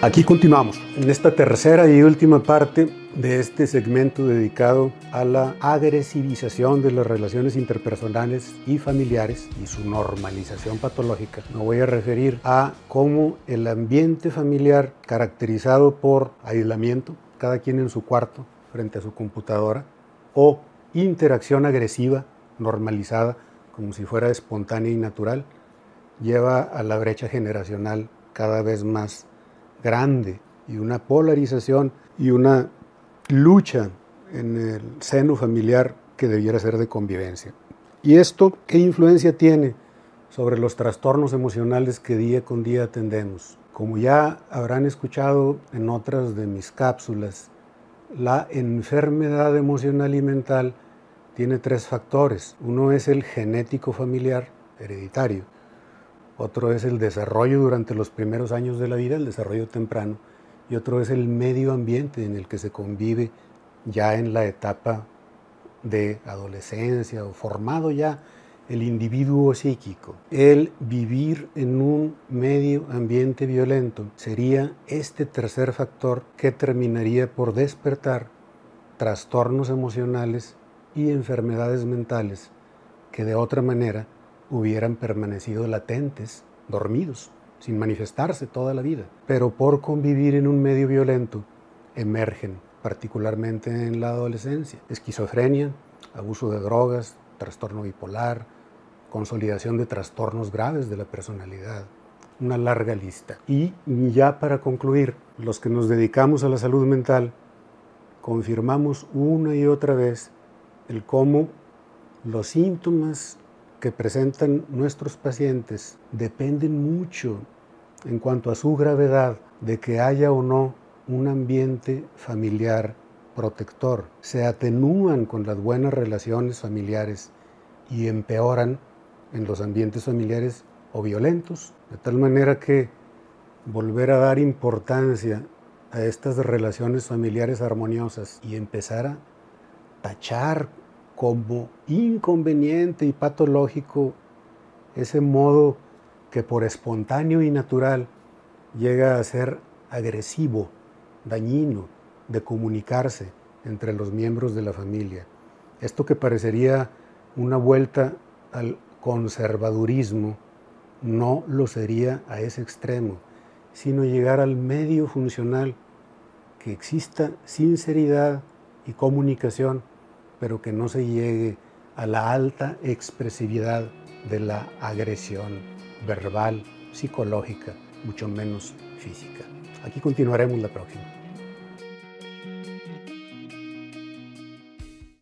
Aquí continuamos en esta tercera y última parte de este segmento dedicado a la agresivización de las relaciones interpersonales y familiares y su normalización patológica. Me voy a referir a cómo el ambiente familiar caracterizado por aislamiento, cada quien en su cuarto frente a su computadora, o interacción agresiva normalizada como si fuera espontánea y natural, lleva a la brecha generacional cada vez más grande y una polarización y una lucha en el seno familiar que debiera ser de convivencia. ¿Y esto qué influencia tiene sobre los trastornos emocionales que día con día atendemos? Como ya habrán escuchado en otras de mis cápsulas, la enfermedad emocional y mental tiene tres factores. Uno es el genético familiar, hereditario otro es el desarrollo durante los primeros años de la vida, el desarrollo temprano, y otro es el medio ambiente en el que se convive ya en la etapa de adolescencia o formado ya el individuo psíquico. El vivir en un medio ambiente violento sería este tercer factor que terminaría por despertar trastornos emocionales y enfermedades mentales que de otra manera hubieran permanecido latentes, dormidos, sin manifestarse toda la vida. Pero por convivir en un medio violento, emergen, particularmente en la adolescencia, esquizofrenia, abuso de drogas, trastorno bipolar, consolidación de trastornos graves de la personalidad, una larga lista. Y ya para concluir, los que nos dedicamos a la salud mental, confirmamos una y otra vez el cómo los síntomas que presentan nuestros pacientes dependen mucho en cuanto a su gravedad de que haya o no un ambiente familiar protector. Se atenúan con las buenas relaciones familiares y empeoran en los ambientes familiares o violentos, de tal manera que volver a dar importancia a estas relaciones familiares armoniosas y empezar a tachar como inconveniente y patológico ese modo que por espontáneo y natural llega a ser agresivo, dañino, de comunicarse entre los miembros de la familia. Esto que parecería una vuelta al conservadurismo, no lo sería a ese extremo, sino llegar al medio funcional, que exista sinceridad y comunicación pero que no se llegue a la alta expresividad de la agresión verbal, psicológica, mucho menos física. Aquí continuaremos la próxima.